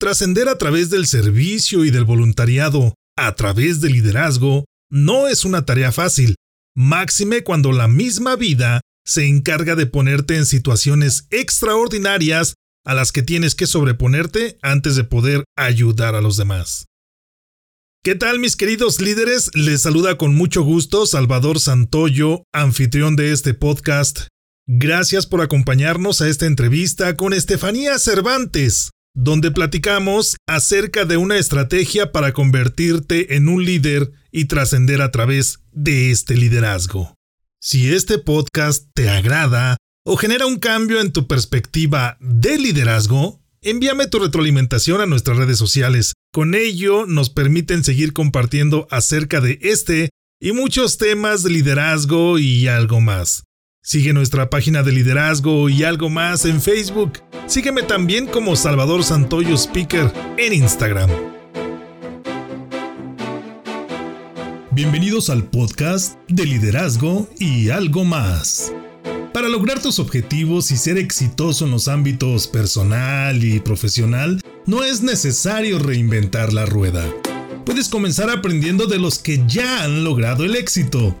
Trascender a través del servicio y del voluntariado, a través del liderazgo, no es una tarea fácil, máxime cuando la misma vida se encarga de ponerte en situaciones extraordinarias a las que tienes que sobreponerte antes de poder ayudar a los demás. ¿Qué tal mis queridos líderes? Les saluda con mucho gusto Salvador Santoyo, anfitrión de este podcast. Gracias por acompañarnos a esta entrevista con Estefanía Cervantes, donde platicamos acerca de una estrategia para convertirte en un líder y trascender a través de este liderazgo. Si este podcast te agrada o genera un cambio en tu perspectiva de liderazgo, envíame tu retroalimentación a nuestras redes sociales. Con ello nos permiten seguir compartiendo acerca de este y muchos temas de liderazgo y algo más. Sigue nuestra página de liderazgo y algo más en Facebook. Sígueme también como Salvador Santoyo Speaker en Instagram. Bienvenidos al podcast de liderazgo y algo más. Para lograr tus objetivos y ser exitoso en los ámbitos personal y profesional, no es necesario reinventar la rueda. Puedes comenzar aprendiendo de los que ya han logrado el éxito.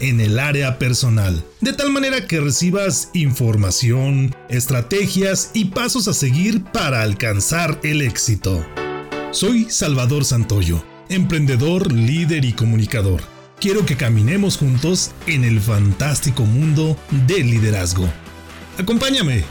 en el área personal, de tal manera que recibas información, estrategias y pasos a seguir para alcanzar el éxito. Soy Salvador Santoyo, emprendedor, líder y comunicador quiero que caminemos juntos en el fantástico mundo del liderazgo. Acompáñame.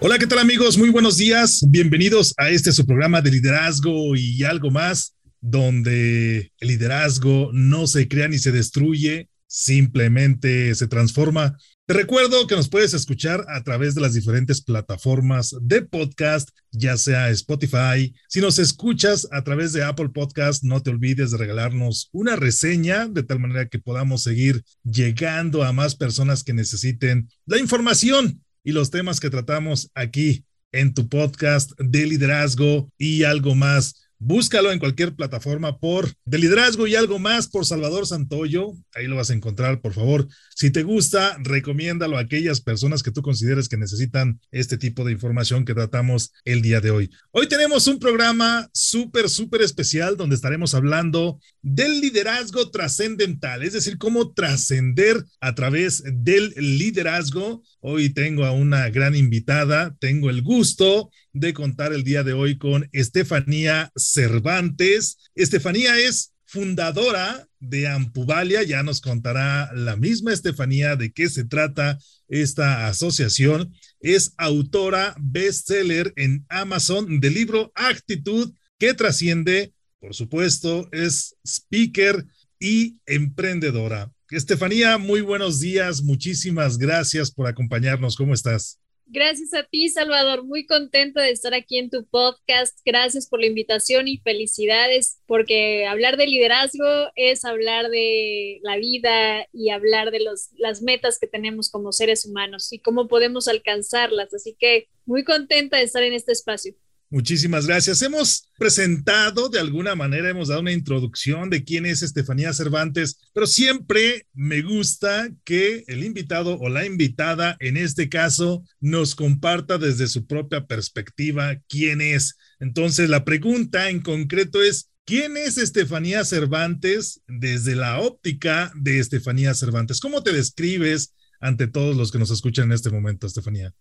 Hola, ¿qué tal amigos? Muy buenos días. Bienvenidos a este su programa de liderazgo y algo más, donde el liderazgo no se crea ni se destruye, simplemente se transforma te recuerdo que nos puedes escuchar a través de las diferentes plataformas de podcast, ya sea Spotify. Si nos escuchas a través de Apple Podcast, no te olvides de regalarnos una reseña de tal manera que podamos seguir llegando a más personas que necesiten la información y los temas que tratamos aquí en tu podcast de liderazgo y algo más. Búscalo en cualquier plataforma por De Liderazgo y algo más por Salvador Santoyo. Ahí lo vas a encontrar, por favor. Si te gusta, recomiéndalo a aquellas personas que tú consideres que necesitan este tipo de información que tratamos el día de hoy. Hoy tenemos un programa súper, súper especial donde estaremos hablando del liderazgo trascendental, es decir, cómo trascender a través del liderazgo. Hoy tengo a una gran invitada, tengo el gusto de contar el día de hoy con Estefanía Cervantes. Estefanía es fundadora de Ampuvalia, ya nos contará la misma Estefanía de qué se trata esta asociación. Es autora bestseller en Amazon del libro Actitud que trasciende, por supuesto, es speaker y emprendedora. Estefanía, muy buenos días, muchísimas gracias por acompañarnos. ¿Cómo estás? Gracias a ti, Salvador. Muy contenta de estar aquí en tu podcast. Gracias por la invitación y felicidades, porque hablar de liderazgo es hablar de la vida y hablar de los, las metas que tenemos como seres humanos y cómo podemos alcanzarlas. Así que muy contenta de estar en este espacio. Muchísimas gracias. Hemos presentado de alguna manera, hemos dado una introducción de quién es Estefanía Cervantes, pero siempre me gusta que el invitado o la invitada, en este caso, nos comparta desde su propia perspectiva quién es. Entonces, la pregunta en concreto es, ¿quién es Estefanía Cervantes desde la óptica de Estefanía Cervantes? ¿Cómo te describes ante todos los que nos escuchan en este momento, Estefanía?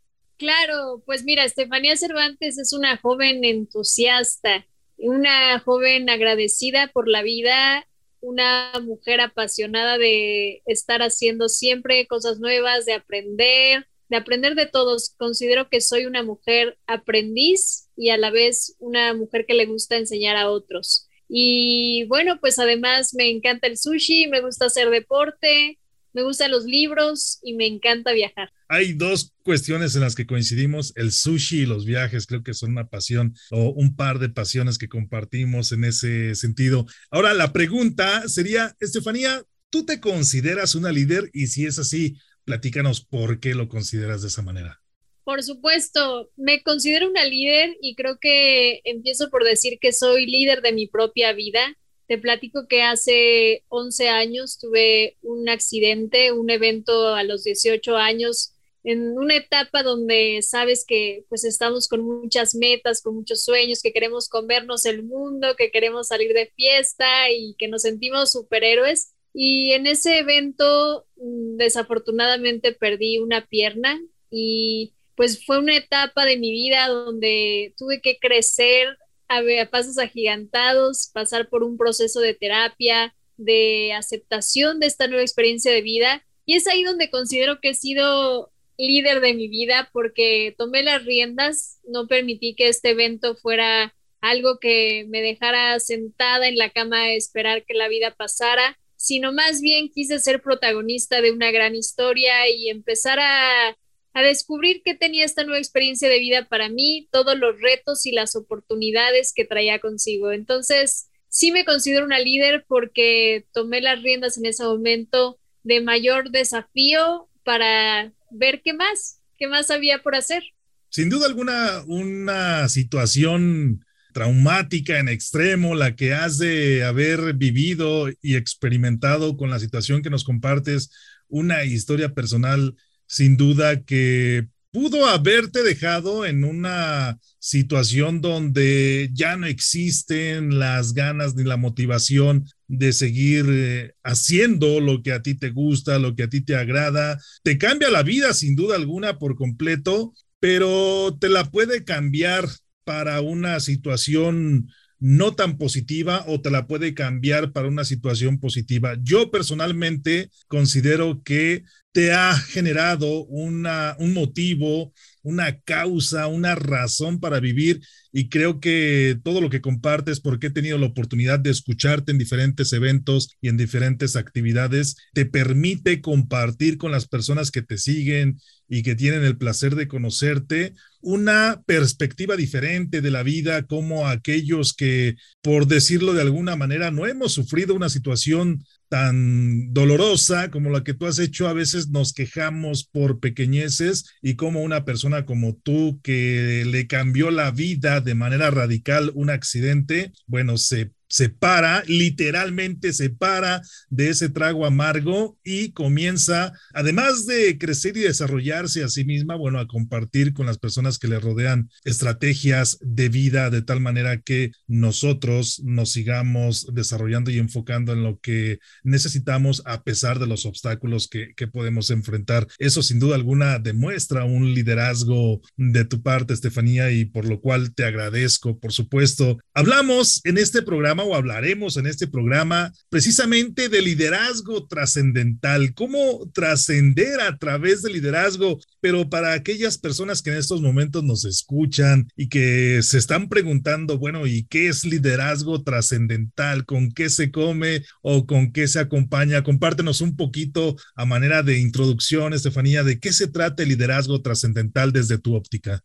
Claro, pues mira, Estefanía Cervantes es una joven entusiasta, una joven agradecida por la vida, una mujer apasionada de estar haciendo siempre cosas nuevas, de aprender, de aprender de todos. Considero que soy una mujer aprendiz y a la vez una mujer que le gusta enseñar a otros. Y bueno, pues además me encanta el sushi, me gusta hacer deporte, me gustan los libros y me encanta viajar. Hay dos cuestiones en las que coincidimos, el sushi y los viajes, creo que son una pasión o un par de pasiones que compartimos en ese sentido. Ahora, la pregunta sería, Estefanía, ¿tú te consideras una líder? Y si es así, platícanos por qué lo consideras de esa manera. Por supuesto, me considero una líder y creo que empiezo por decir que soy líder de mi propia vida. Te platico que hace 11 años tuve un accidente, un evento a los 18 años, en una etapa donde sabes que pues estamos con muchas metas, con muchos sueños, que queremos comernos el mundo, que queremos salir de fiesta y que nos sentimos superhéroes. Y en ese evento, mm, desafortunadamente, perdí una pierna y pues fue una etapa de mi vida donde tuve que crecer a, pasos agigantados, pasar por un proceso de terapia, de aceptación de esta nueva experiencia de vida. Y es ahí donde considero que he sido líder de mi vida porque tomé las riendas, no permití que este evento fuera algo que me dejara sentada en la cama a esperar que la vida pasara, sino más bien quise ser protagonista de una gran historia y empezar a a descubrir qué tenía esta nueva experiencia de vida para mí, todos los retos y las oportunidades que traía consigo. Entonces, sí me considero una líder porque tomé las riendas en ese momento de mayor desafío para ver qué más, qué más había por hacer. Sin duda alguna, una situación traumática en extremo, la que has de haber vivido y experimentado con la situación que nos compartes, una historia personal sin duda que pudo haberte dejado en una situación donde ya no existen las ganas ni la motivación de seguir eh, haciendo lo que a ti te gusta, lo que a ti te agrada. Te cambia la vida sin duda alguna por completo, pero te la puede cambiar para una situación no tan positiva o te la puede cambiar para una situación positiva. Yo personalmente considero que te ha generado una, un motivo, una causa, una razón para vivir y creo que todo lo que compartes, porque he tenido la oportunidad de escucharte en diferentes eventos y en diferentes actividades, te permite compartir con las personas que te siguen y que tienen el placer de conocerte una perspectiva diferente de la vida, como aquellos que, por decirlo de alguna manera, no hemos sufrido una situación tan dolorosa como la que tú has hecho, a veces nos quejamos por pequeñeces y como una persona como tú que le cambió la vida de manera radical un accidente, bueno, se se para, literalmente se para de ese trago amargo y comienza, además de crecer y desarrollarse a sí misma, bueno, a compartir con las personas que le rodean estrategias de vida de tal manera que nosotros nos sigamos desarrollando y enfocando en lo que necesitamos a pesar de los obstáculos que, que podemos enfrentar. Eso sin duda alguna demuestra un liderazgo de tu parte, Estefanía, y por lo cual te agradezco, por supuesto. Hablamos en este programa o hablaremos en este programa precisamente de liderazgo trascendental, cómo trascender a través del liderazgo, pero para aquellas personas que en estos momentos nos escuchan y que se están preguntando, bueno, ¿y qué es liderazgo trascendental? ¿Con qué se come o con qué se acompaña? Compártenos un poquito a manera de introducción, Estefanía, de qué se trata el liderazgo trascendental desde tu óptica.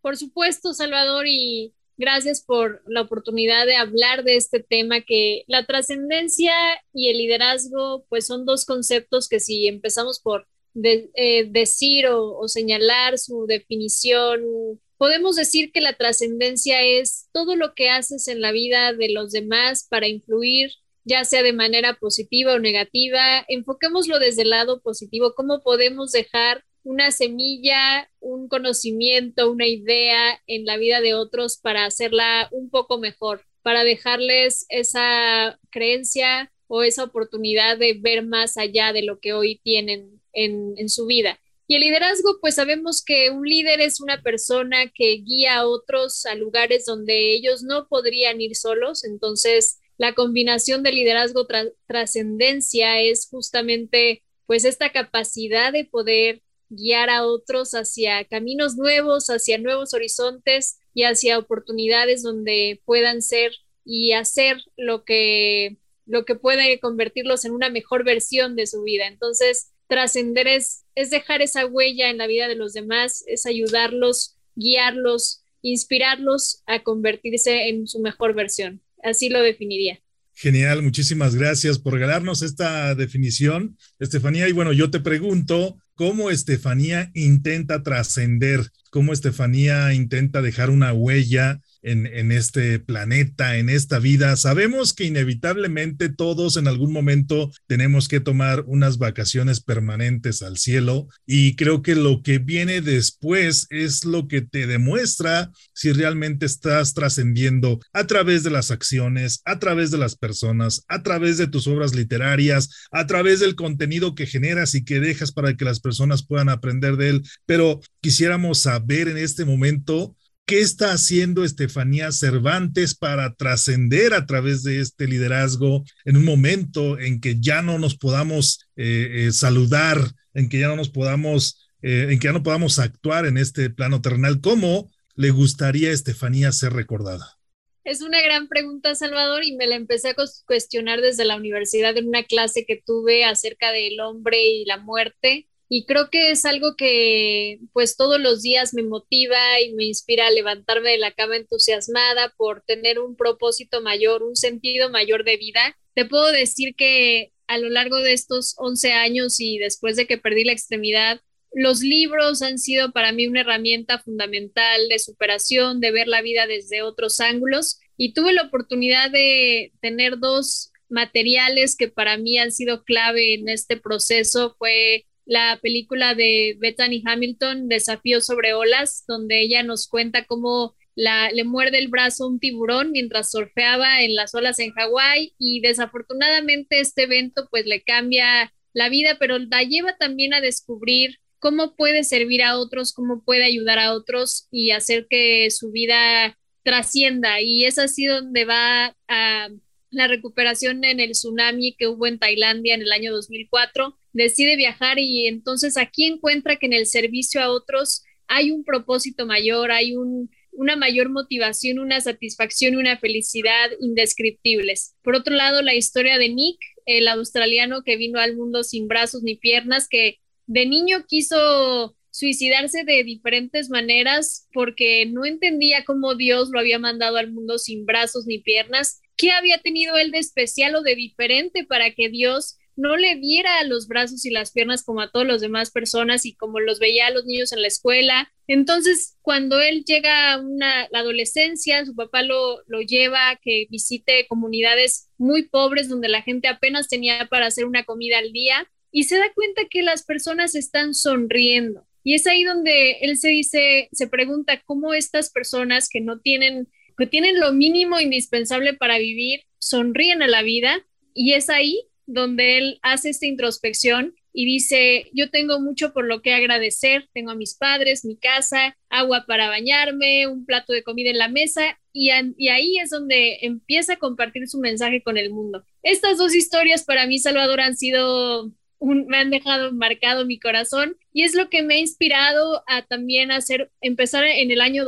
Por supuesto, Salvador, y Gracias por la oportunidad de hablar de este tema que la trascendencia y el liderazgo pues son dos conceptos que si empezamos por eh, decir o, o señalar su definición, podemos decir que la trascendencia es todo lo que haces en la vida de los demás para influir ya sea de manera positiva o negativa. Enfoquémoslo desde el lado positivo, cómo podemos dejar una semilla, un conocimiento, una idea en la vida de otros para hacerla un poco mejor, para dejarles esa creencia o esa oportunidad de ver más allá de lo que hoy tienen en, en su vida. Y el liderazgo, pues sabemos que un líder es una persona que guía a otros a lugares donde ellos no podrían ir solos. Entonces, la combinación de liderazgo trascendencia es justamente pues esta capacidad de poder guiar a otros hacia caminos nuevos, hacia nuevos horizontes y hacia oportunidades donde puedan ser y hacer lo que lo que puede convertirlos en una mejor versión de su vida. Entonces, trascender es, es dejar esa huella en la vida de los demás, es ayudarlos, guiarlos, inspirarlos a convertirse en su mejor versión. Así lo definiría. Genial, muchísimas gracias por regalarnos esta definición, Estefanía. Y bueno, yo te pregunto, ¿cómo Estefanía intenta trascender? ¿Cómo Estefanía intenta dejar una huella en, este planeta, en esta vida. Sabemos que inevitablemente todos en algún momento tenemos que tomar unas vacaciones permanentes al cielo y creo que lo que viene después es lo que te demuestra si realmente estás trascendiendo a través de las acciones, a través de las personas, a través de tus obras literarias, a través del contenido que generas y que dejas para que las personas puedan aprender de él. Pero quisiéramos saber en este momento ¿Qué está haciendo Estefanía Cervantes para trascender a través de este liderazgo en un momento en que ya no nos podamos eh, eh, saludar, en que ya no nos podamos, eh, en que ya no podamos actuar en este plano terrenal? ¿Cómo le gustaría a Estefanía ser recordada? Es una gran pregunta, Salvador, y me la empecé a cuestionar desde la universidad en una clase que tuve acerca del hombre y la muerte y creo que es algo que pues todos los días me motiva y me inspira a levantarme de la cama entusiasmada por tener un propósito mayor, un sentido mayor de vida. Te puedo decir que a lo largo de estos 11 años y después de que perdí la extremidad, los libros han sido para mí una herramienta fundamental de superación, de ver la vida desde otros ángulos y tuve la oportunidad de tener dos materiales que para mí han sido clave en este proceso. Fue la película de Bethany Hamilton, Desafío sobre olas, donde ella nos cuenta cómo la, le muerde el brazo un tiburón mientras surfeaba en las olas en Hawái y desafortunadamente este evento pues le cambia la vida, pero la lleva también a descubrir cómo puede servir a otros, cómo puede ayudar a otros y hacer que su vida trascienda. Y es así donde va a la recuperación en el tsunami que hubo en Tailandia en el año 2004 decide viajar y entonces aquí encuentra que en el servicio a otros hay un propósito mayor, hay una mayor motivación, una satisfacción y una felicidad indescriptibles. Por otro lado, la historia de Nick, el australiano que vino al mundo sin brazos ni piernas, que de niño quiso suicidarse de diferentes maneras porque no entendía cómo Dios lo había mandado al mundo sin brazos ni piernas. ¿Qué había tenido él de especial o de diferente para que Dios no le diera los brazos y las piernas como a todas las demás personas y como los veía a los niños en la escuela. Entonces, cuando él llega a una, la adolescencia, su papá lo, lo lleva a que visite comunidades muy pobres donde la gente apenas tenía para hacer una comida al día y se da cuenta que las personas están sonriendo. Y es ahí donde él se dice, se pregunta cómo estas personas que no tienen, que tienen lo mínimo indispensable para vivir, sonríen a la vida. Y es ahí donde él hace esta introspección y dice, yo tengo mucho por lo que agradecer, tengo a mis padres, mi casa, agua para bañarme, un plato de comida en la mesa y, ahí es donde empieza a compartir su mensaje con el mundo. Estas dos historias para mí, Salvador, han sido, un, me han dejado marcado mi corazón y es lo que me ha inspirado a también hacer, empezar en el año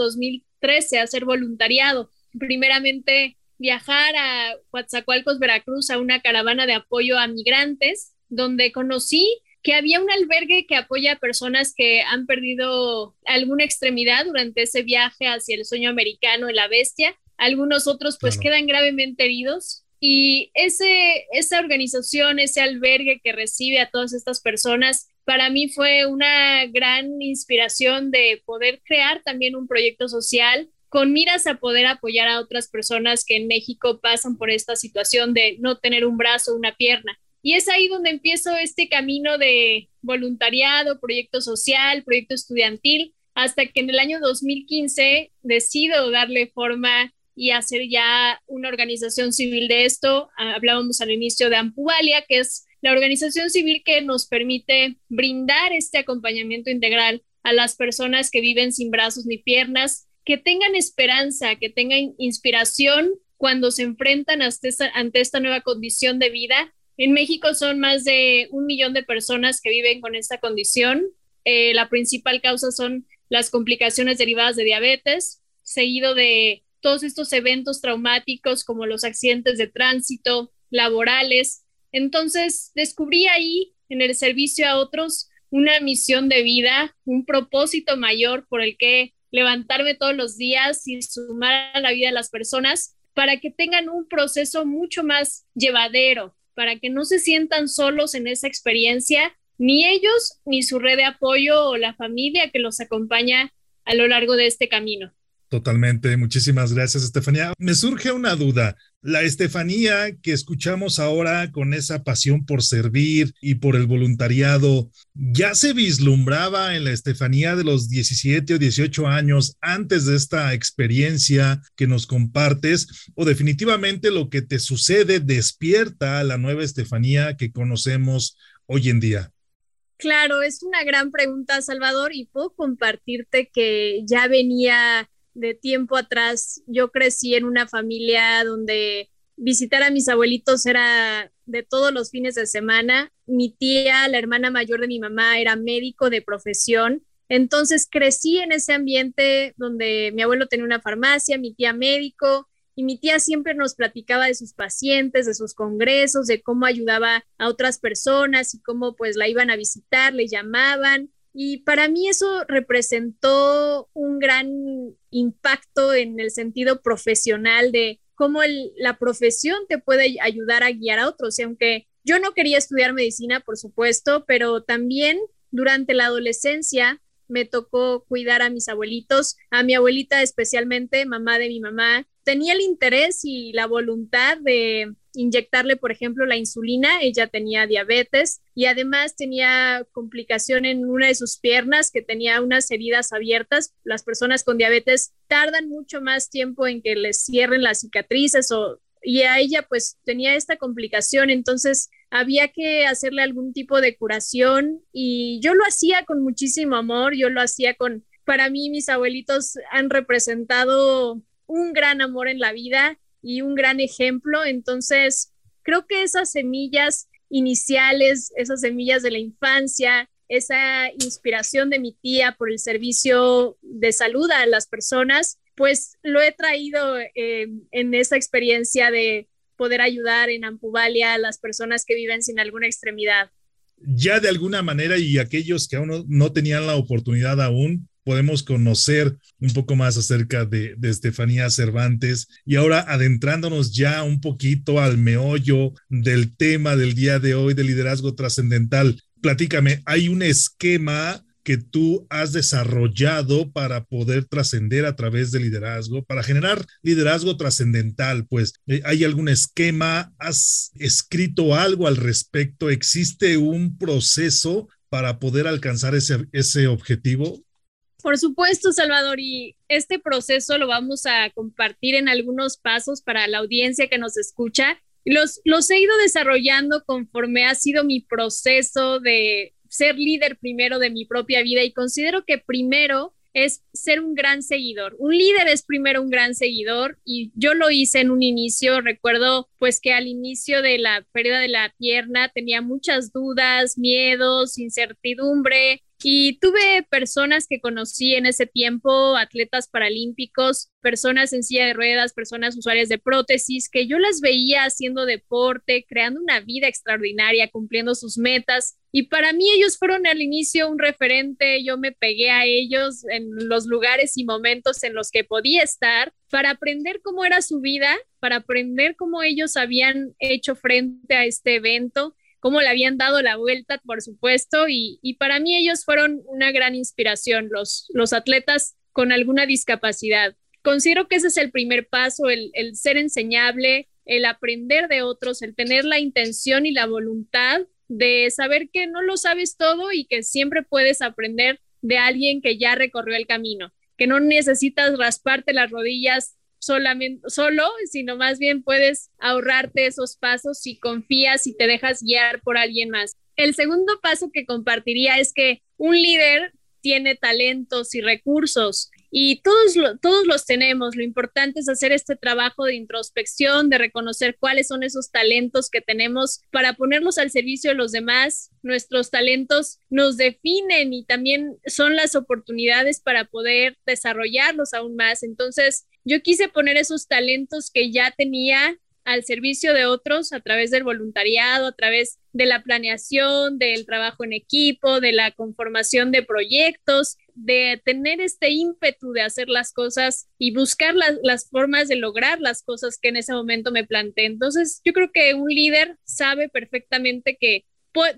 2013 a hacer voluntariado. Primeramente viajar a Coatzacoalcos, Veracruz, a una caravana de apoyo a migrantes, donde conocí que había un albergue que apoya a personas que han perdido alguna extremidad durante ese viaje hacia el sueño americano en la bestia. Algunos otros pues quedan gravemente heridos. Y ese, esa organización, ese albergue que recibe a todas estas personas, para mí fue una gran inspiración de poder crear también un proyecto social con miras a poder apoyar a otras personas que en México pasan por esta situación de no tener un brazo una pierna. Y es ahí donde empiezo este camino de voluntariado, proyecto social, proyecto estudiantil, hasta que en el año 2015 decido darle forma y hacer ya una organización civil de esto. Hablábamos al inicio de Ampuvalia, que es la organización civil que nos permite brindar este acompañamiento integral a las personas que viven sin brazos ni piernas que tengan esperanza, que tengan inspiración cuando se enfrentan ante esta, nueva condición de vida. En México son más de un millón de personas que viven con esta condición. Eh, la principal causa son las complicaciones derivadas de diabetes, seguido de todos estos eventos traumáticos como los accidentes de tránsito, laborales. Entonces descubrí ahí en el servicio a otros una misión de vida, un propósito mayor por el que levantarme todos los días y sumar a la vida de las personas para que tengan un proceso mucho más llevadero, para que no se sientan solos en esa experiencia, ni ellos, ni su red de apoyo o la familia que los acompaña a lo largo de este camino. Totalmente. Muchísimas gracias, Estefanía. Me surge una duda. La Estefanía que escuchamos ahora con esa pasión por servir y por el voluntariado, ¿ya se vislumbraba en la Estefanía de los 17 o 18 años antes de esta experiencia que nos compartes? ¿O definitivamente lo que te sucede despierta a la nueva Estefanía que conocemos hoy en día? Claro, es una gran pregunta, Salvador, y puedo compartirte que ya venía de tiempo atrás, yo crecí en una familia donde visitar a mis abuelitos era de todos los fines de semana. Mi tía, la hermana mayor de mi mamá, era médico de profesión. Entonces crecí en ese ambiente donde mi abuelo tenía una farmacia, mi tía médico, y mi tía siempre nos platicaba de sus pacientes, de sus congresos, de cómo ayudaba a otras personas y cómo pues la iban a visitar, le llamaban. Y para mí eso representó un gran impacto en el sentido profesional de cómo la profesión te puede ayudar a guiar a otros. Y aunque yo no quería estudiar medicina, por supuesto, pero también durante la adolescencia me tocó cuidar a mis abuelitos, a mi abuelita especialmente, mamá de mi mamá, tenía el interés y la voluntad de inyectarle, por ejemplo, la insulina. Ella tenía diabetes y además tenía complicación en una de sus piernas que tenía unas heridas abiertas. Las personas con diabetes tardan mucho más tiempo en que les cierren las cicatrices y a ella pues tenía esta complicación, entonces había que hacerle algún tipo de curación y yo lo hacía con muchísimo amor, yo lo hacía con, para mí mis abuelitos han representado un gran amor en la vida y un gran ejemplo. Entonces, creo que esas semillas iniciales, esas semillas de la infancia, esa inspiración de mi tía por el servicio de salud a las personas, pues lo he traído eh, en esa experiencia de poder ayudar en Ampuvalia a las personas que viven sin alguna extremidad. Ya de alguna manera y aquellos que aún no tenían la oportunidad aún, podemos conocer un poco más acerca de, Estefanía Cervantes y ahora adentrándonos ya un poquito al meollo del tema del día de hoy de liderazgo trascendental. Platícame, ¿hay un esquema que tú has desarrollado para poder trascender a través del liderazgo, para generar liderazgo trascendental? Pues, eh, ¿hay algún esquema? ¿Has escrito algo al respecto? ¿Existe un proceso para poder alcanzar ese, ese objetivo? Por supuesto, Salvador, y este proceso lo vamos a compartir en algunos pasos para la audiencia que nos escucha. Los, los he ido desarrollando conforme ha sido mi proceso de ser líder primero de mi propia vida y considero que primero es ser un gran seguidor. Un líder es primero un gran seguidor y yo lo hice en un inicio. Recuerdo pues que al inicio de la pérdida de la pierna tenía muchas dudas, miedos, incertidumbre, y tuve personas que conocí en ese tiempo, atletas paralímpicos, personas en silla de ruedas, personas usuarias de prótesis, que yo las veía haciendo deporte, creando una vida extraordinaria, cumpliendo sus metas. Y para mí ellos fueron al inicio un referente, yo me pegué a ellos en los lugares y momentos en los que podía estar para aprender cómo era su vida, para aprender cómo ellos habían hecho frente a este evento cómo le habían dado la vuelta, por supuesto, y, para mí ellos fueron una gran inspiración, los, atletas con alguna discapacidad. Considero que ese es el primer paso, el ser enseñable, el aprender de otros, el tener la intención y la voluntad de saber que no lo sabes todo y que siempre puedes aprender de alguien que ya recorrió el camino, que no necesitas rasparte las rodillas solamente, solo, sino más bien puedes ahorrarte esos pasos si confías y te dejas guiar por alguien más. El segundo paso que compartiría es que un líder tiene talentos y recursos y todos, todos los tenemos. Lo importante es hacer este trabajo de introspección, de reconocer cuáles son esos talentos que tenemos para ponerlos al servicio de los demás. Nuestros talentos nos definen y también son las oportunidades para poder desarrollarlos aún más. Entonces, yo quise poner esos talentos que ya tenía al servicio de otros a través del voluntariado, a través de la planeación, del trabajo en equipo, de la conformación de proyectos, de tener este ímpetu de hacer las cosas y buscar las, las formas de lograr las cosas que en ese momento me planteé. Entonces, yo creo que un líder sabe perfectamente que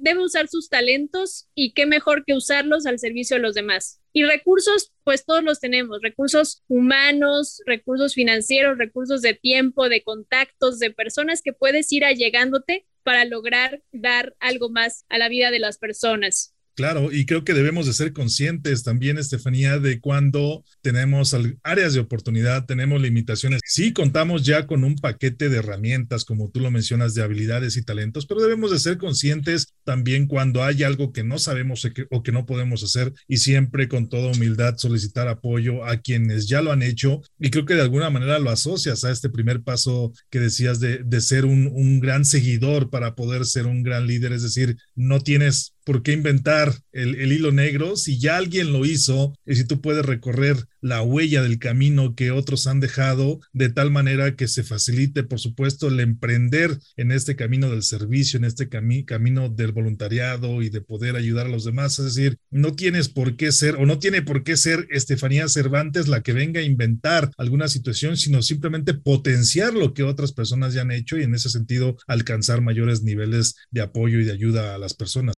debe usar sus talentos y qué mejor que usarlos al servicio de los demás. Y recursos, pues todos los tenemos, recursos humanos, recursos financieros, recursos de tiempo, de contactos, de personas que puedes ir allegándote para lograr dar algo más a la vida de las personas. Claro, y creo que debemos de ser conscientes también, Estefanía, de cuando tenemos áreas de oportunidad, tenemos limitaciones. Sí, contamos ya con un paquete de herramientas, como tú lo mencionas, de habilidades y talentos, pero debemos de ser conscientes también cuando hay algo que no sabemos o que no podemos hacer y siempre con toda humildad solicitar apoyo a quienes ya lo han hecho. Y creo que de alguna manera lo asocias a este primer paso que decías de, ser un gran seguidor para poder ser un gran líder, es decir, no tienes por qué inventar el, hilo negro si ya alguien lo hizo y si tú puedes recorrer la huella del camino que otros han dejado de tal manera que se facilite, por supuesto, el emprender en este camino del servicio, en este camino del voluntariado y de poder ayudar a los demás. Es decir, no tienes por qué ser o no tiene por qué ser Estefanía Cervantes la que venga a inventar alguna situación, sino simplemente potenciar lo que otras personas ya han hecho y en ese sentido alcanzar mayores niveles de apoyo y de ayuda a las personas.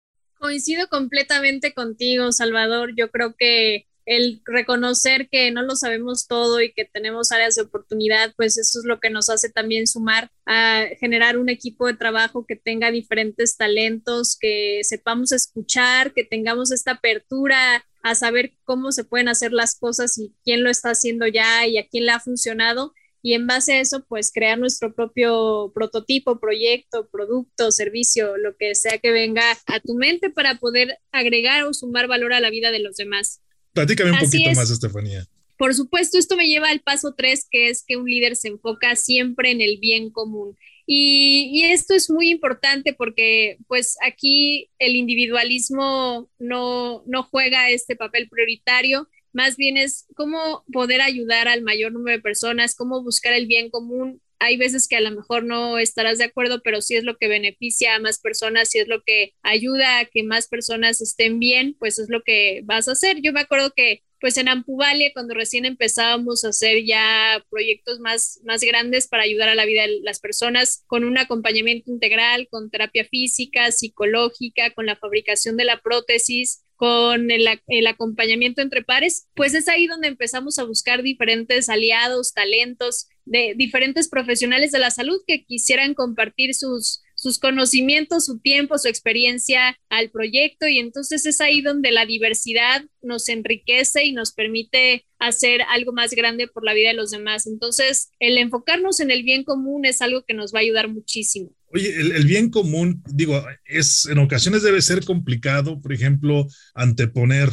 Coincido completamente contigo, Salvador. Yo creo que el reconocer que no lo sabemos todo y que tenemos áreas de oportunidad, pues eso es lo que nos hace también sumar a generar un equipo de trabajo que tenga diferentes talentos, que sepamos escuchar, que tengamos esta apertura a saber cómo se pueden hacer las cosas y quién lo está haciendo ya y a quién le ha funcionado y en base a eso, pues crear nuestro propio prototipo, proyecto, producto, servicio, lo que sea que venga a tu mente para poder agregar o sumar valor a la vida de los demás. Platícame un poquito más, Estefanía. Por supuesto, esto me lleva al paso tres, que es que un líder se enfoca siempre en el bien común. Y, y, esto es muy importante porque pues aquí el individualismo no, no juega este papel prioritario más bien es cómo poder ayudar al mayor número de personas, cómo buscar el bien común. Hay veces que a lo mejor no estarás de acuerdo, pero si es lo que beneficia a más personas, si es lo que ayuda a que más personas estén bien, pues es lo que vas a hacer. Yo me acuerdo que pues en Ampuvalia, cuando recién empezábamos a hacer ya proyectos más, más grandes para ayudar a la vida de las personas, con un acompañamiento integral, con terapia física, psicológica, con la fabricación de la prótesis, con el, acompañamiento entre pares, pues es ahí donde empezamos a buscar diferentes aliados, talentos de diferentes profesionales de la salud que quisieran compartir sus conocimientos, su tiempo, su experiencia al proyecto y entonces es ahí donde la diversidad nos enriquece y nos permite hacer algo más grande por la vida de los demás. Entonces, el enfocarnos en el bien común es algo que nos va a ayudar muchísimo. Oye, el, bien común, digo, es en ocasiones debe ser complicado, por ejemplo, anteponer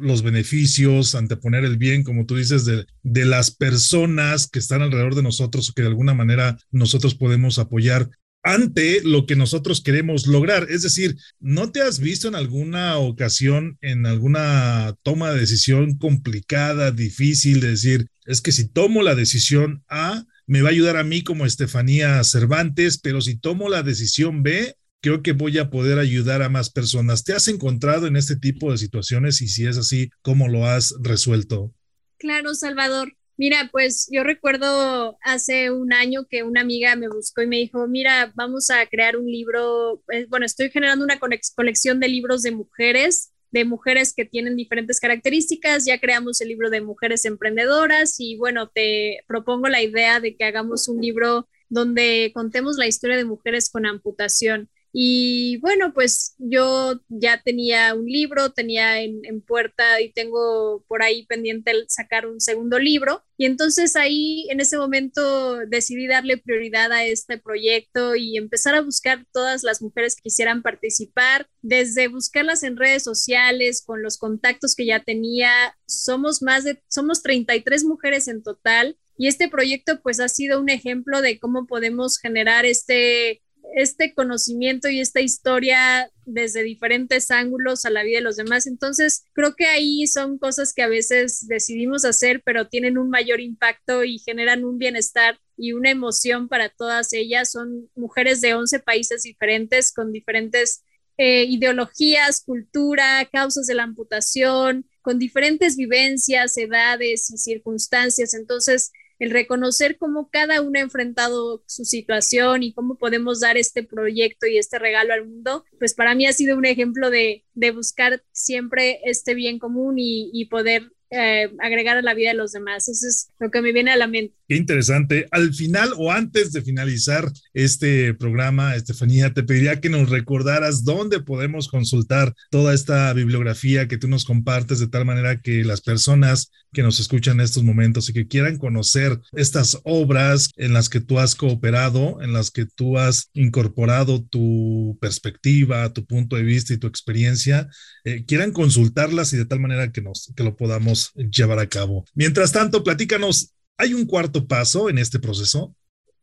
los beneficios, anteponer el bien, como tú dices, de, de las personas que están alrededor de nosotros o que de alguna manera nosotros podemos apoyar ante lo que nosotros queremos lograr. Es decir, ¿no te has visto en alguna ocasión, en alguna toma de decisión complicada, difícil, de decir, es que si tomo la decisión A, me va a ayudar a mí como Estefanía Cervantes, pero si tomo la decisión B, creo que voy a poder ayudar a más personas. ¿Te has encontrado en este tipo de situaciones y si es así, cómo lo has resuelto? Claro, Salvador. Mira, pues yo recuerdo hace un año que una amiga me buscó y me dijo, mira, vamos a crear un libro, eh, bueno, estoy generando una colección de libros de mujeres, de mujeres que tienen diferentes características, ya creamos el libro de mujeres emprendedoras y bueno, te propongo la idea de que hagamos un libro donde contemos la historia de mujeres con amputación. Y bueno, pues yo ya tenía un libro, tenía en, puerta y tengo por ahí pendiente el sacar un segundo libro. Y entonces ahí en ese momento decidí darle prioridad a este proyecto y empezar a buscar todas las mujeres que quisieran participar, desde buscarlas en redes sociales, con los contactos que ya tenía. Somos más de, somos 33 mujeres en total. Y este proyecto pues ha sido un ejemplo de cómo podemos generar este este conocimiento y esta historia desde diferentes ángulos a la vida de los demás. Entonces, creo que ahí son cosas que a veces decidimos hacer, pero tienen un mayor impacto y generan un bienestar y una emoción para todas ellas. Son mujeres de 11 países diferentes con diferentes eh, ideologías, cultura, causas de la amputación, con diferentes vivencias, edades y circunstancias. Entonces, el reconocer cómo cada uno ha enfrentado su situación y cómo podemos dar este proyecto y este regalo al mundo, pues para mí ha sido un ejemplo de, buscar siempre este bien común y, y poder eh, agregar a la vida de los demás. Eso es lo que me viene a la mente. Qué interesante. Al final o antes de finalizar este programa, Estefanía, te pediría que nos recordaras dónde podemos consultar toda esta bibliografía que tú nos compartes de tal manera que las personas que nos escuchan en estos momentos y que quieran conocer estas obras en las que tú has cooperado, en las que tú has incorporado tu perspectiva, tu punto de vista y tu experiencia, eh, quieran consultarlas y de tal manera que, nos, que lo podamos llevar a cabo. Mientras tanto, platícanos, ¿hay un cuarto paso en este proceso?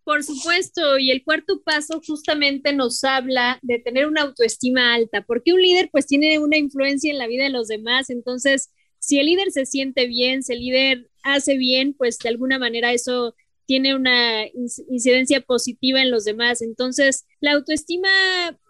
Por supuesto, y el cuarto paso justamente nos habla de tener una autoestima alta, porque un líder pues tiene una influencia en la vida de los demás, entonces si el líder se siente bien, si el líder hace bien, pues de alguna manera eso tiene una incidencia positiva en los demás. Entonces, la autoestima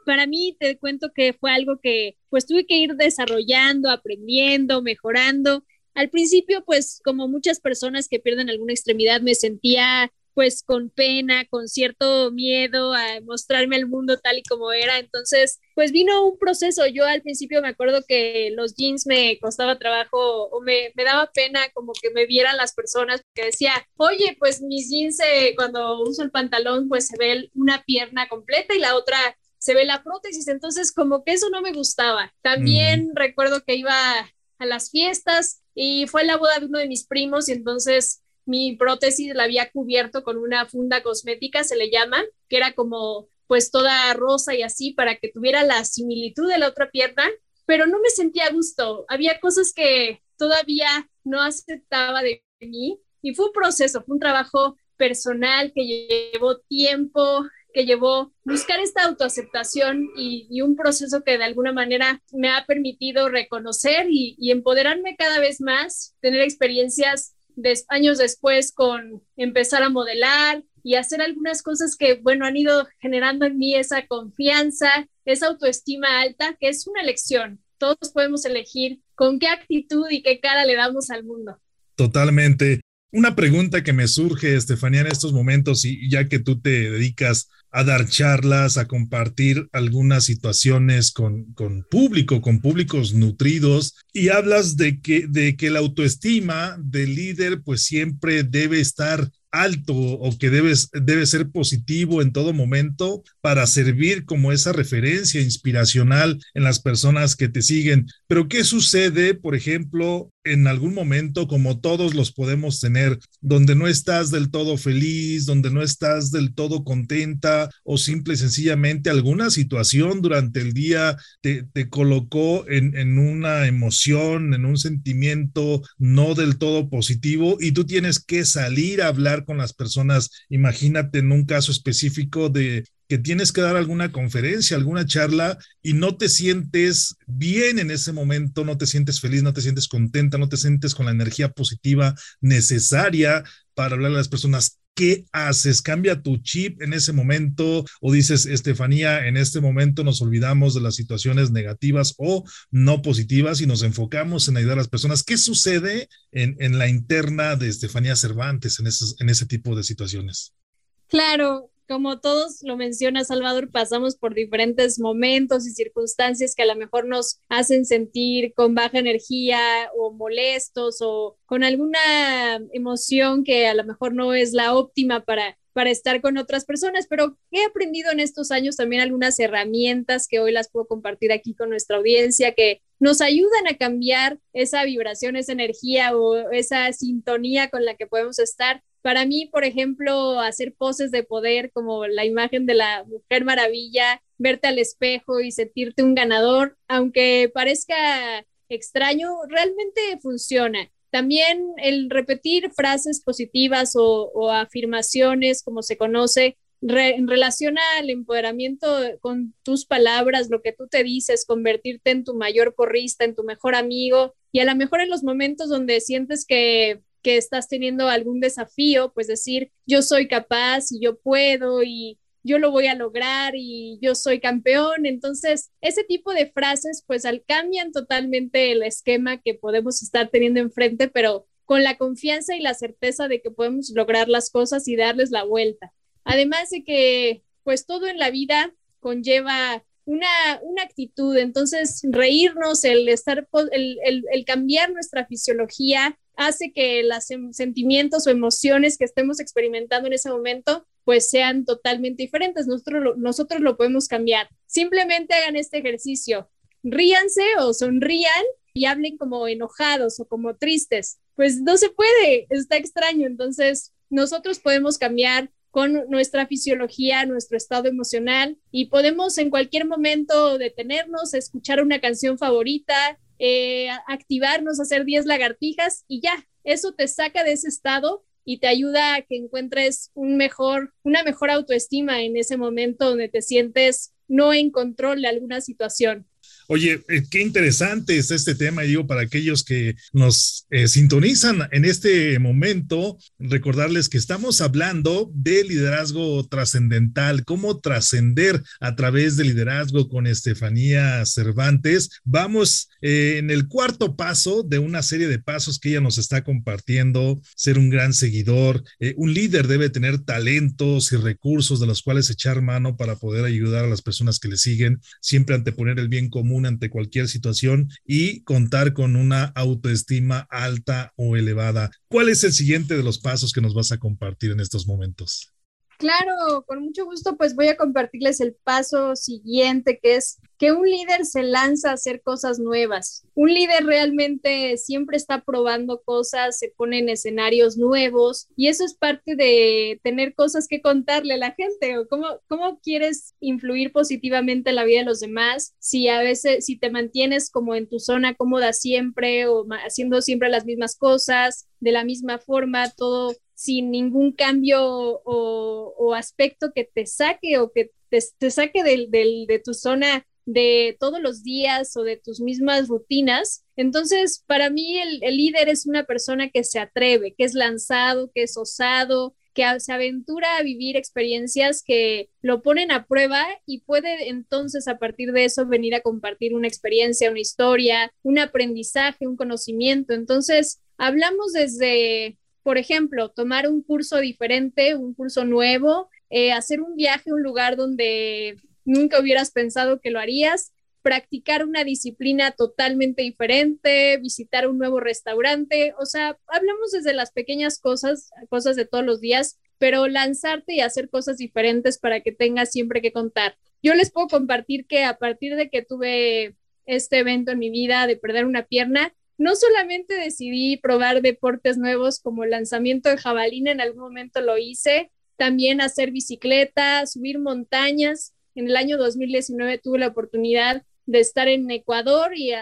para mí te cuento que fue algo que pues tuve que ir desarrollando, aprendiendo, mejorando al principio, pues como muchas personas que pierden alguna extremidad, me sentía pues con pena, con cierto miedo a mostrarme al mundo tal y como era. Entonces, pues vino un proceso. Yo al principio me acuerdo que los jeans me costaba trabajo o me, daba pena como que me vieran las personas, que decía, oye, pues mis jeans eh, cuando uso el pantalón, pues se ve una pierna completa y la otra se ve la prótesis. Entonces, como que eso no me gustaba. También recuerdo que iba a las fiestas y fue la boda de uno de mis primos y entonces mi prótesis la había cubierto con una funda cosmética, se le llama, que era como pues toda rosa y así para que tuviera la similitud de la otra pierna, pero no me sentía a gusto. Había cosas que todavía no aceptaba de mí y fue un proceso, fue un trabajo personal que llevó tiempo, que llevó buscar esta autoaceptación y, un proceso que de alguna manera me ha permitido reconocer y, empoderarme cada vez más, tener experiencias de años después con empezar a modelar y hacer algunas cosas que, bueno, han ido generando en mí esa confianza, esa autoestima alta, que es una elección. Todos podemos elegir con qué actitud y qué cara le damos al mundo. Totalmente. Una pregunta que me surge, Estefanía, en estos momentos, y ya que tú te dedicas a dar charlas, a compartir algunas situaciones con, con, público, con públicos nutridos, y hablas de que, de que la autoestima del líder pues siempre debe estar alto o que debes, debe ser positivo en todo momento para servir como esa referencia inspiracional en las personas que te siguen. Pero ¿qué sucede, por ejemplo, en algún momento, como todos los podemos tener, donde no estás del todo feliz, donde no estás del todo contenta o simple y sencillamente alguna situación durante el día te, te colocó en, en una emoción, en un sentimiento no del todo positivo y tú tienes que salir a hablar con las personas. Imagínate en un caso específico de que tienes que dar alguna conferencia, alguna charla y no te sientes bien en ese momento, no te sientes feliz, no te sientes contenta, no te sientes con la energía positiva necesaria para hablar a las personas. ¿Qué haces? ¿Cambia tu chip en ese momento? ¿O dices, Estefanía, en este momento nos olvidamos de las situaciones negativas o no positivas y nos enfocamos en ayudar a las personas? ¿Qué sucede en, en la interna de Estefanía Cervantes en, esos, en ese tipo de situaciones? Claro, como todos lo menciona Salvador, pasamos por diferentes momentos y circunstancias que a lo mejor nos hacen sentir con baja energía o molestos o con alguna emoción que a lo mejor no es la óptima para para estar con otras personas, pero he aprendido en estos años también algunas herramientas que hoy las puedo compartir aquí con nuestra audiencia que nos ayudan a cambiar esa vibración, esa energía o esa sintonía con la que podemos estar para mí, por ejemplo, hacer poses de poder como la imagen de la Mujer Maravilla, verte al espejo y sentirte un ganador, aunque parezca extraño, realmente funciona. También el repetir frases positivas o, afirmaciones, como se conoce, en relación al empoderamiento con tus palabras, lo que tú te dices, convertirte en tu mayor porrista, en tu mejor amigo, y a lo mejor en los momentos donde sientes que que estás teniendo algún desafío, pues decir, yo soy capaz y yo puedo y yo lo voy a lograr y yo soy campeón. Entonces, ese tipo de frases pues al, cambian totalmente el esquema que podemos estar teniendo enfrente, pero con la confianza y la certeza de que podemos lograr las cosas y darles la vuelta. Además de que pues todo en la vida conlleva una, una actitud, entonces reírnos, el, estar, el, el, el cambiar nuestra fisiología hace que los sentimientos o emociones que estemos experimentando en ese momento pues sean totalmente diferentes. Nosotros lo, nosotros lo podemos cambiar. Simplemente hagan este ejercicio. Ríanse o sonrían y hablen como enojados o como tristes. Pues no se puede, está extraño. Entonces, nosotros podemos cambiar con nuestra fisiología, nuestro estado emocional y podemos en cualquier momento detenernos, escuchar una canción favorita, eh, activarnos, hacer 10 lagartijas y ya, eso te saca de ese estado y te ayuda a que encuentres una mejor autoestima en ese momento donde te sientes no en control de alguna situación. Oye, eh, qué interesante es este tema, digo, para aquellos que nos eh, sintonizan en este momento, recordarles que estamos hablando de liderazgo trascendental, cómo trascender a través del liderazgo con Estefanía Cervantes. Vamos eh, en el cuarto paso de una serie de pasos que ella nos está compartiendo, ser un gran seguidor. un líder debe tener talentos y recursos de los cuales echar mano para poder ayudar a las personas que le siguen, siempre anteponer el bien común ante cualquier situación y contar con una autoestima alta o elevada. ¿Cuál es el siguiente de los pasos que nos vas a compartir en estos momentos? Claro, con mucho gusto, pues voy a compartirles el paso siguiente, que es que un líder se lanza a hacer cosas nuevas. Un líder realmente siempre está probando cosas, se pone en escenarios nuevos y eso es parte de tener cosas que contarle a la gente o cómo, cómo quieres influir positivamente en la vida de los demás si a veces, si te mantienes como en tu zona cómoda siempre o haciendo siempre las mismas cosas de la misma forma, todo sin ningún cambio o, aspecto que te saque o que te, saque de tu zona de todos los días o de tus mismas rutinas. Entonces, para mí el, líder es una persona que se atreve, que es lanzado, que es osado, que se aventura a vivir experiencias que lo ponen a prueba y puede entonces a partir de eso venir a compartir una experiencia, una historia, un aprendizaje, un conocimiento. Entonces, hablamos desde por ejemplo, tomar un curso diferente, un curso nuevo, eh, hacer un viaje a un lugar donde nunca hubieras pensado que lo harías, practicar una disciplina totalmente diferente, visitar un nuevo restaurante, o sea, hablamos desde las pequeñas cosas, cosas de todos los días, pero lanzarte y hacer cosas diferentes para que tengas siempre que contar. Yo les puedo compartir que a partir de que tuve este evento en mi vida de perder una pierna, no solamente decidí probar deportes nuevos como lanzamiento de jabalina, en algún momento lo hice, también hacer bicicleta, subir montañas. En el año 2019 tuve la oportunidad de estar en Ecuador y,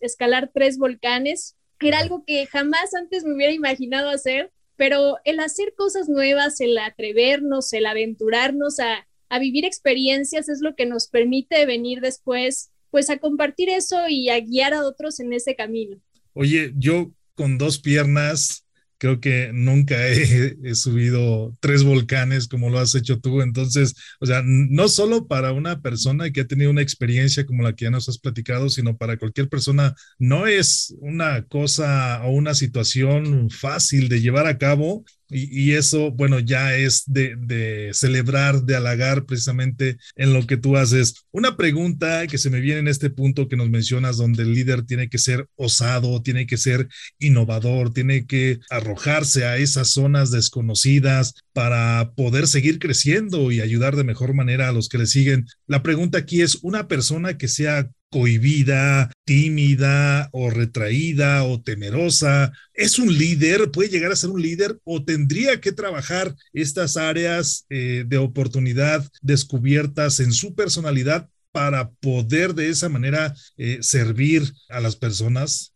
escalar tres volcanes. Era algo que jamás antes me hubiera imaginado hacer, pero el hacer cosas nuevas, el atrevernos, el aventurarnos a, a vivir experiencias es lo que nos permite venir después pues a compartir eso y a guiar a otros en ese camino. Oye, yo con dos piernas creo que nunca he, subido tres volcanes como lo has hecho tú. Entonces, o sea, no solo para una persona que ha tenido una experiencia como la que ya nos has platicado, sino para cualquier persona, no es una cosa o una situación fácil de llevar a cabo y, eso, bueno, ya es de, celebrar, de halagar precisamente en lo que tú haces. Una pregunta que se me viene en este punto que nos mencionas, donde el líder tiene que ser osado, tiene que ser innovador, tiene que arrojarse a esas zonas desconocidas para poder seguir creciendo y ayudar de mejor manera a los que le siguen. La pregunta aquí es, ¿una persona que sea cohibida, tímida o retraída o temerosa? ¿Es un líder? ¿Puede llegar a ser un líder o tendría que trabajar estas áreas eh, de oportunidad descubiertas en su personalidad para poder de esa manera eh, servir a las personas?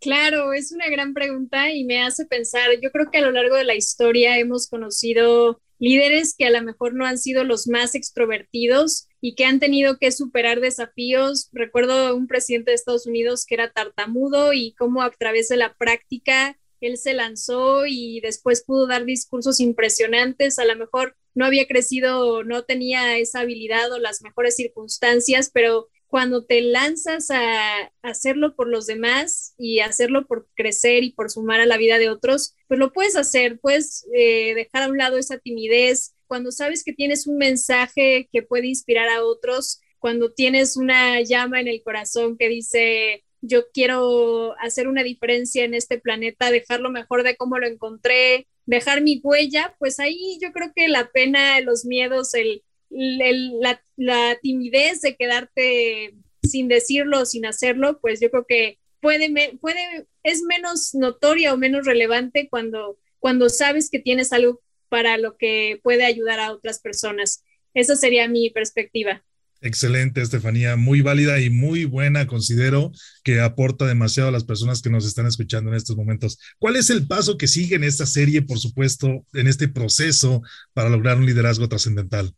Claro, es una gran pregunta y me hace pensar, yo creo que a lo largo de la historia hemos conocido líderes que a lo mejor no han sido los más extrovertidos y que han tenido que superar desafíos. Recuerdo un presidente de Estados Unidos que era tartamudo y cómo a través de la práctica él se lanzó y después pudo dar discursos impresionantes, a lo mejor no había crecido, no tenía esa habilidad o las mejores circunstancias, pero cuando te lanzas a hacerlo por los demás y hacerlo por crecer y por sumar a la vida de otros, pues lo puedes hacer, puedes eh, dejar a un lado esa timidez. Cuando sabes que tienes un mensaje que puede inspirar a otros, cuando tienes una llama en el corazón que dice, yo quiero hacer una diferencia en este planeta, dejarlo mejor de cómo lo encontré, dejar mi huella, pues ahí yo creo que la pena, los miedos, el, la, timidez de quedarte sin decirlo sin hacerlo, pues yo creo que puede, puede, es menos notoria o menos relevante cuando, cuando sabes que tienes algo para lo que puede ayudar a otras personas. Esa sería mi perspectiva. Excelente, Estefanía, muy válida y muy buena, considero que aporta demasiado a las personas que nos están escuchando en estos momentos. ¿Cuál es el paso que sigue en esta serie, por supuesto, en este proceso para lograr un liderazgo trascendental?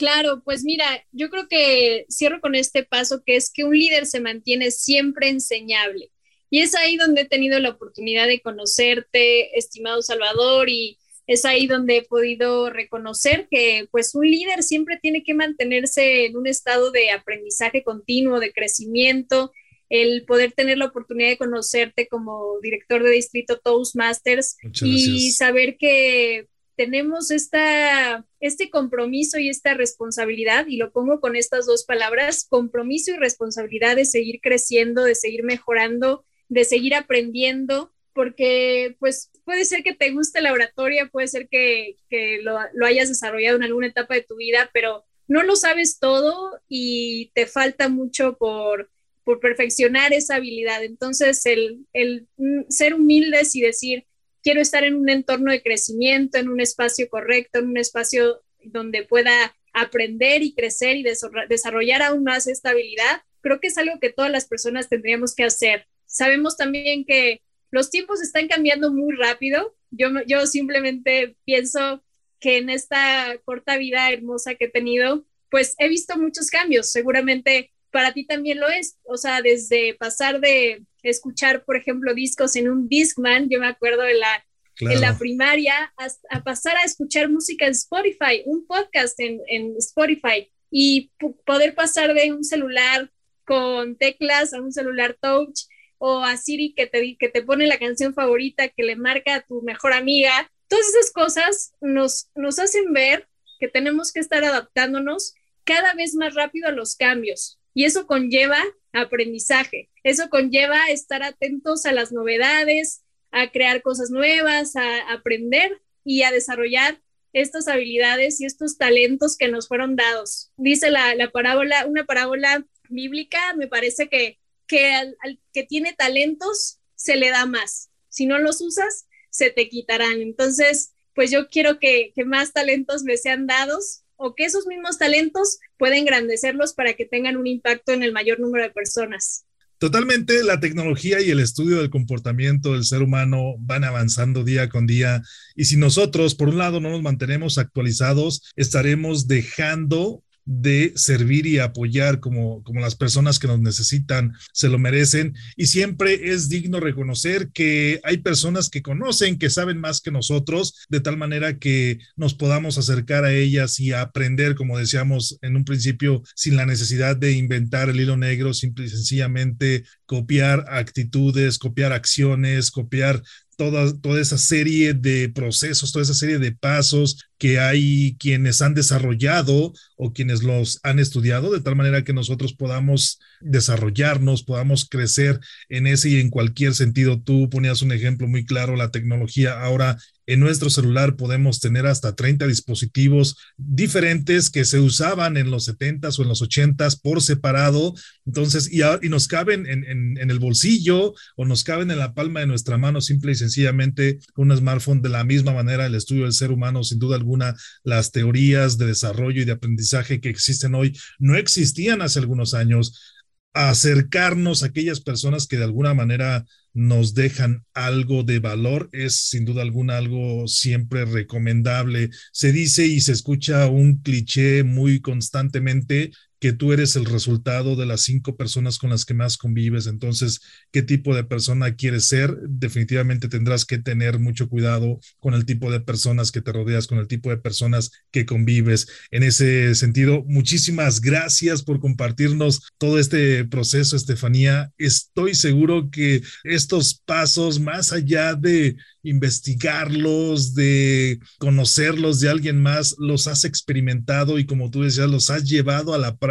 Claro, pues mira, yo creo que cierro con este paso, que es que un líder se mantiene siempre enseñable. Y es ahí donde he tenido la oportunidad de conocerte, estimado Salvador, y es ahí donde he podido reconocer que pues un líder siempre tiene que mantenerse en un estado de aprendizaje continuo, de crecimiento, el poder tener la oportunidad de conocerte como director de distrito Toastmasters y saber que tenemos esta, este compromiso y esta responsabilidad, y lo pongo con estas dos palabras, compromiso y responsabilidad de seguir creciendo, de seguir mejorando, de seguir aprendiendo porque pues puede ser que te guste la oratoria, puede ser que, lo, hayas desarrollado en alguna etapa de tu vida, pero no lo sabes todo y te falta mucho por, por perfeccionar esa habilidad. Entonces, el, el ser humildes y decir, quiero estar en un entorno de crecimiento, en un espacio correcto, en un espacio donde pueda aprender y crecer y desarrollar aún más esta habilidad, creo que es algo que todas las personas tendríamos que hacer. Sabemos también que los tiempos están cambiando muy rápido. Yo, yo simplemente pienso que en esta corta vida hermosa que he tenido, pues he visto muchos cambios. Seguramente para ti también lo es. O sea, desde pasar de escuchar, por ejemplo, discos en un Discman, yo me acuerdo de la, en la primaria, a pasar a escuchar música en Spotify, un podcast en, en Spotify y poder pasar de un celular con teclas a un celular touch o a Siri que te, que te pone la canción favorita, que le marca a tu mejor amiga. Todas esas cosas nos, nos hacen ver que tenemos que estar adaptándonos cada vez más rápido a los cambios. Y eso conlleva aprendizaje, eso conlleva estar atentos a las novedades, a crear cosas nuevas, a aprender y a desarrollar estas habilidades y estos talentos que nos fueron dados. Dice la, la parábola, una parábola bíblica, me parece que que al, que tiene talentos se le da más. Si no los usas, se te quitarán. Entonces, pues yo quiero que, que más talentos me sean dados o que esos mismos talentos puedan engrandecerlos para que tengan un impacto en el mayor número de personas. Totalmente, la tecnología y el estudio del comportamiento del ser humano van avanzando día con día y si nosotros, por un lado, no nos mantenemos actualizados, estaremos dejando de servir y apoyar como, como las personas que nos necesitan se lo merecen. Y siempre es digno reconocer que hay personas que conocen, que saben más que nosotros, de tal manera que nos podamos acercar a ellas y aprender, como decíamos en un principio, sin la necesidad de inventar el hilo negro, simple y sencillamente copiar actitudes, copiar acciones, copiar Toda, toda, esa serie de procesos, toda esa serie de pasos que hay quienes han desarrollado o quienes los han estudiado, de tal manera que nosotros podamos desarrollarnos, podamos crecer en ese y en cualquier sentido. Tú ponías un ejemplo muy claro, la tecnología ahora en nuestro celular podemos tener hasta 30 dispositivos diferentes que se usaban en los 70s o en los 80s por separado. Entonces, y, nos caben en, en, en, el bolsillo o nos caben en la palma de nuestra mano, simple y sencillamente un smartphone. De la misma manera, el estudio del ser humano, sin duda alguna, las teorías de desarrollo y de aprendizaje que existen hoy no existían hace algunos años. Acercarnos a aquellas personas que de alguna manera nos dejan algo de valor es sin duda alguna algo siempre recomendable. Se dice y se escucha un cliché muy constantemente que tú eres el resultado de las cinco personas con las que más convives. Entonces, ¿qué tipo de persona quieres ser? Definitivamente tendrás que tener mucho cuidado con el tipo de personas que te rodeas, con el tipo de personas que convives. En ese sentido, muchísimas gracias por compartirnos todo este proceso, Estefanía. Estoy seguro que estos pasos, más allá de investigarlos, de conocerlos de alguien más, los has experimentado y como tú decías, los has llevado a la práctica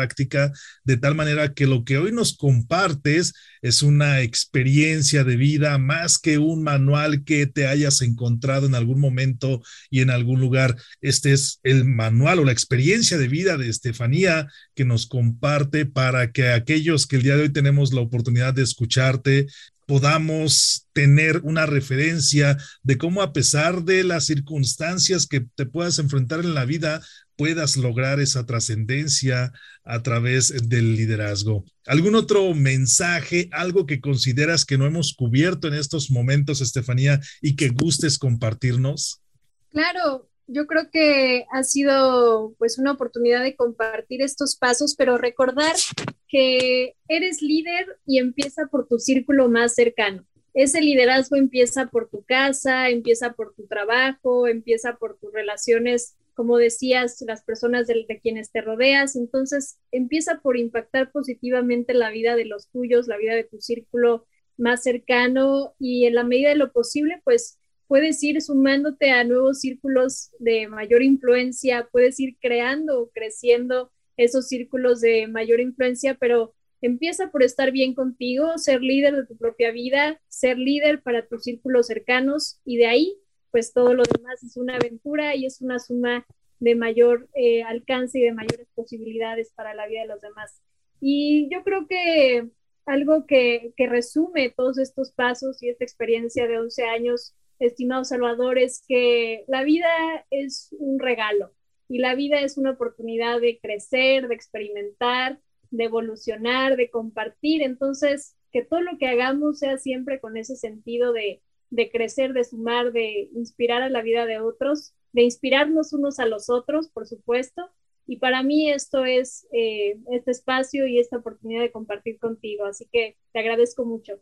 de tal manera que lo que hoy nos compartes es una experiencia de vida más que un manual que te hayas encontrado en algún momento y en algún lugar. Este es el manual o la experiencia de vida de Estefanía que nos comparte para que aquellos que el día de hoy tenemos la oportunidad de escucharte podamos tener una referencia de cómo a pesar de las circunstancias que te puedas enfrentar en la vida, puedas lograr esa trascendencia a través del liderazgo. ¿Algún otro mensaje, algo que consideras que no hemos cubierto en estos momentos, Estefanía, y que gustes compartirnos? Claro, yo creo que ha sido pues una oportunidad de compartir estos pasos, pero recordar que eres líder y empieza por tu círculo más cercano. Ese liderazgo empieza por tu casa, empieza por tu trabajo, empieza por tus relaciones, como decías, las personas de, quienes te rodeas. Entonces, empieza por impactar positivamente la vida de los tuyos, la vida de tu círculo más cercano y en la medida de lo posible, pues puedes ir sumándote a nuevos círculos de mayor influencia, puedes ir creando o creciendo esos círculos de mayor influencia, pero empieza por estar bien contigo, ser líder de tu propia vida, ser líder para tus círculos cercanos y de ahí, pues todo lo demás es una aventura y es una suma de mayor eh, alcance y de mayores posibilidades para la vida de los demás. Y yo creo que algo que, que resume todos estos pasos y esta experiencia de 11 años estimado Salvador, es que la vida es un regalo y la vida es una oportunidad de crecer, de experimentar, de evolucionar, de compartir. Entonces, que todo lo que hagamos sea siempre con ese sentido de, de crecer, de sumar, de inspirar a la vida de otros, de inspirarnos unos a los otros, por supuesto. Y para mí esto es eh, este espacio y esta oportunidad de compartir contigo. Así que te agradezco mucho.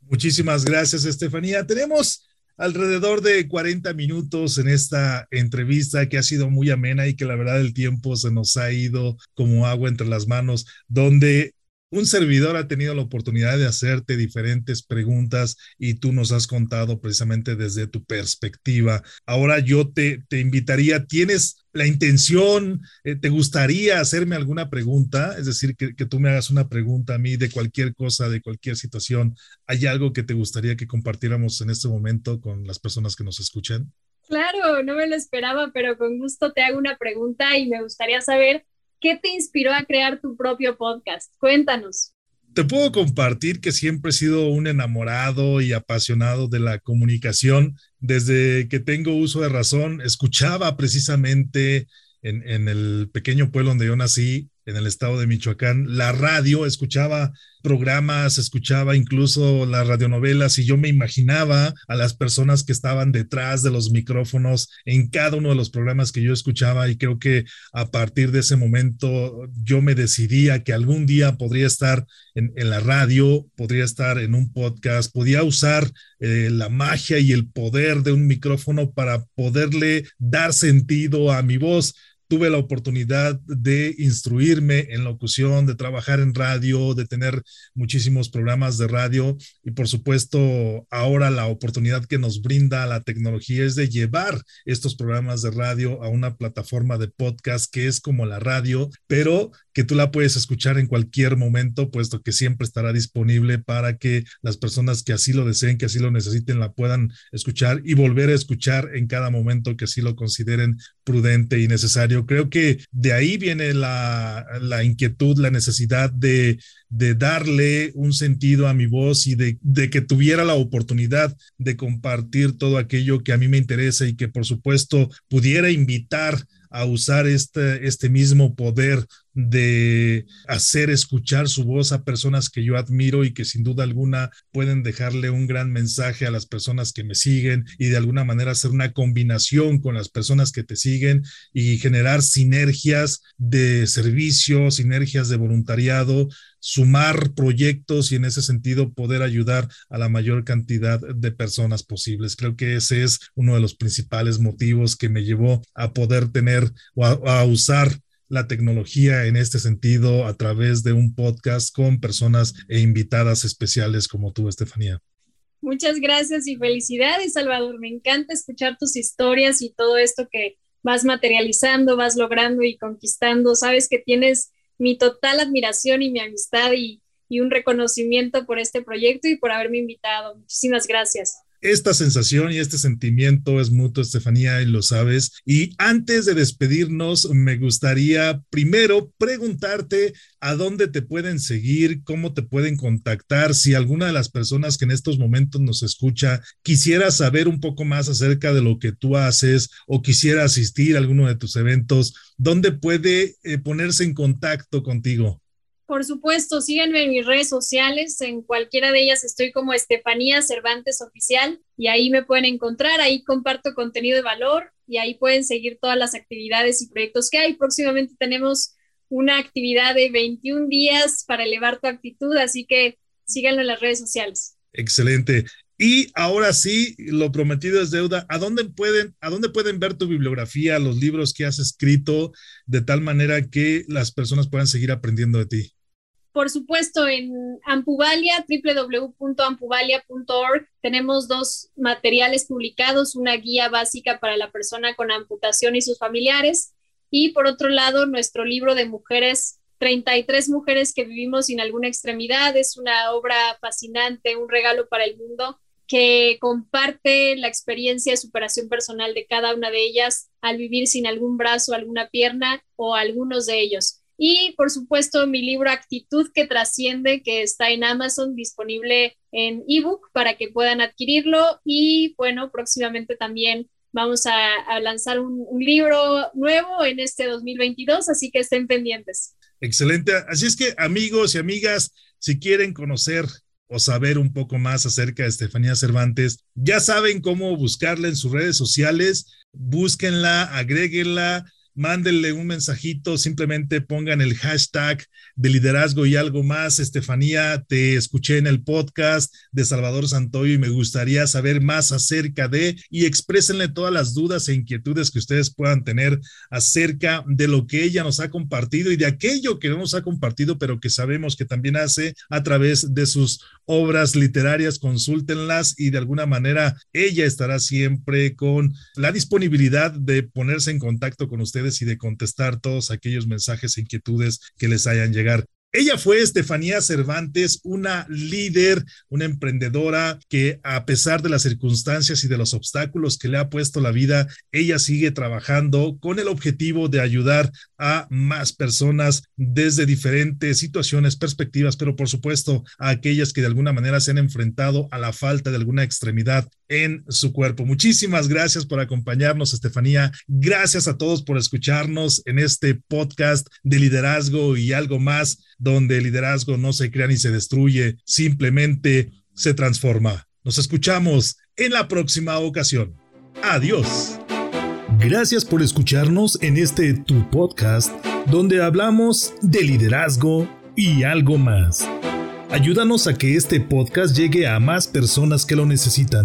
Muchísimas gracias, Estefanía. Tenemos alrededor de 40 minutos en esta entrevista que ha sido muy amena y que la verdad el tiempo se nos ha ido como agua entre las manos, donde un servidor ha tenido la oportunidad de hacerte diferentes preguntas y tú nos has contado precisamente desde tu perspectiva. Ahora yo te, te invitaría, ¿tienes la intención, eh, te gustaría hacerme alguna pregunta? Es decir, que, que, tú me hagas una pregunta a mí de cualquier cosa, de cualquier situación. ¿Hay algo que te gustaría que compartiéramos en este momento con las personas que nos escuchan? Claro, no me lo esperaba, pero con gusto te hago una pregunta y me gustaría saber ¿Qué te inspiró a crear tu propio podcast? Cuéntanos. Te puedo compartir que siempre he sido un enamorado y apasionado de la comunicación. Desde que tengo uso de razón, escuchaba precisamente en, en el pequeño pueblo donde yo nací, en el estado de Michoacán, la radio, escuchaba programas, escuchaba incluso las radionovelas y yo me imaginaba a las personas que estaban detrás de los micrófonos en cada uno de los programas que yo escuchaba y creo que a partir de ese momento yo me decidía que algún día podría estar en, la radio, podría estar en un podcast, podía usar eh, la magia y el poder de un micrófono para poderle dar sentido a mi voz tuve la oportunidad de instruirme en locución, de trabajar en radio, de tener muchísimos programas de radio y por supuesto ahora la oportunidad que nos brinda la tecnología es de llevar estos programas de radio a una plataforma de podcast que es como la radio, pero que tú la puedes escuchar en cualquier momento, puesto que siempre estará disponible para que las personas que así lo deseen, que así lo necesiten, la puedan escuchar y volver a escuchar en cada momento que así lo consideren prudente y necesario. Creo que de ahí viene la, la inquietud, la necesidad de, de, darle un sentido a mi voz y de, de que tuviera la oportunidad de compartir todo aquello que a mí me interesa y que por supuesto pudiera invitar a usar este, este mismo poder de hacer escuchar su voz a personas que yo admiro y que sin duda alguna pueden dejarle un gran mensaje a las personas que me siguen y de alguna manera hacer una combinación con las personas que te siguen y generar sinergias de servicio, sinergias de voluntariado, sumar proyectos y en ese sentido poder ayudar a la mayor cantidad de personas posibles. Creo que ese es uno de los principales motivos que me llevó a poder tener o a, usar la tecnología en este sentido a través de un podcast con personas e invitadas especiales como tú, Estefanía. Muchas gracias y felicidades, Salvador. Me encanta escuchar tus historias y todo esto que vas materializando, vas logrando y conquistando. Sabes que tienes mi total admiración y mi amistad y, un reconocimiento por este proyecto y por haberme invitado. Muchísimas gracias. Esta sensación y este sentimiento es mutuo, Estefanía, y lo sabes. Y antes de despedirnos, me gustaría primero preguntarte a dónde te pueden seguir, cómo te pueden contactar, si alguna de las personas que en estos momentos nos escucha quisiera saber un poco más acerca de lo que tú haces o quisiera asistir a alguno de tus eventos, ¿dónde puede eh, ponerse en contacto contigo? Por supuesto, síganme en mis redes sociales, en cualquiera de ellas estoy como Estefanía Cervantes Oficial y ahí me pueden encontrar, ahí comparto contenido de valor y ahí pueden seguir todas las actividades y proyectos que hay. Próximamente tenemos una actividad de 21 días para elevar tu actitud, así que síganlo en las redes sociales. Excelente. Y ahora sí, lo prometido es deuda. ¿A dónde pueden, a dónde pueden ver tu bibliografía, los libros que has escrito, de tal manera que las personas puedan seguir aprendiendo de ti? Por supuesto, en Ampuvalia, www.ampuvalia.org, tenemos dos materiales publicados, una guía básica para la persona con amputación y sus familiares, y por otro lado, nuestro libro de mujeres, 33 mujeres que vivimos sin alguna extremidad, es una obra fascinante, un regalo para el mundo que comparte la experiencia de superación personal de cada una de ellas al vivir sin algún brazo, alguna pierna o algunos de ellos. Y por supuesto, mi libro Actitud que trasciende, que está en Amazon, disponible en ebook para que puedan adquirirlo. Y bueno, próximamente también vamos a, lanzar un, un, libro nuevo en este 2022, así que estén pendientes. Excelente. Así es que amigos y amigas, si quieren conocer o saber un poco más acerca de Estefanía Cervantes, ya saben cómo buscarla en sus redes sociales, búsquenla, agréguenla, mándenle un mensajito, simplemente pongan el hashtag de liderazgo y algo más. Estefanía, te escuché en el podcast de Salvador Santoyo y me gustaría saber más acerca de y exprésenle todas las dudas e inquietudes que ustedes puedan tener acerca de lo que ella nos ha compartido y de aquello que no nos ha compartido, pero que sabemos que también hace a través de sus obras literarias. Consúltenlas y de alguna manera ella estará siempre con la disponibilidad de ponerse en contacto con ustedes y de contestar todos aquellos mensajes e inquietudes que les hayan llegar. Ella fue Estefanía Cervantes, una líder, una emprendedora que a pesar de las circunstancias y de los obstáculos que le ha puesto la vida, ella sigue trabajando con el objetivo de ayudar a más personas desde diferentes situaciones, perspectivas, pero por supuesto a aquellas que de alguna manera se han enfrentado a la falta de alguna extremidad en su cuerpo. Muchísimas gracias por acompañarnos, Estefanía. Gracias a todos por escucharnos en este podcast de liderazgo y algo más donde el liderazgo no se crea ni se destruye, simplemente se transforma. Nos escuchamos en la próxima ocasión. Adiós. Gracias por escucharnos en este tu podcast donde hablamos de liderazgo y algo más. Ayúdanos a que este podcast llegue a más personas que lo necesitan.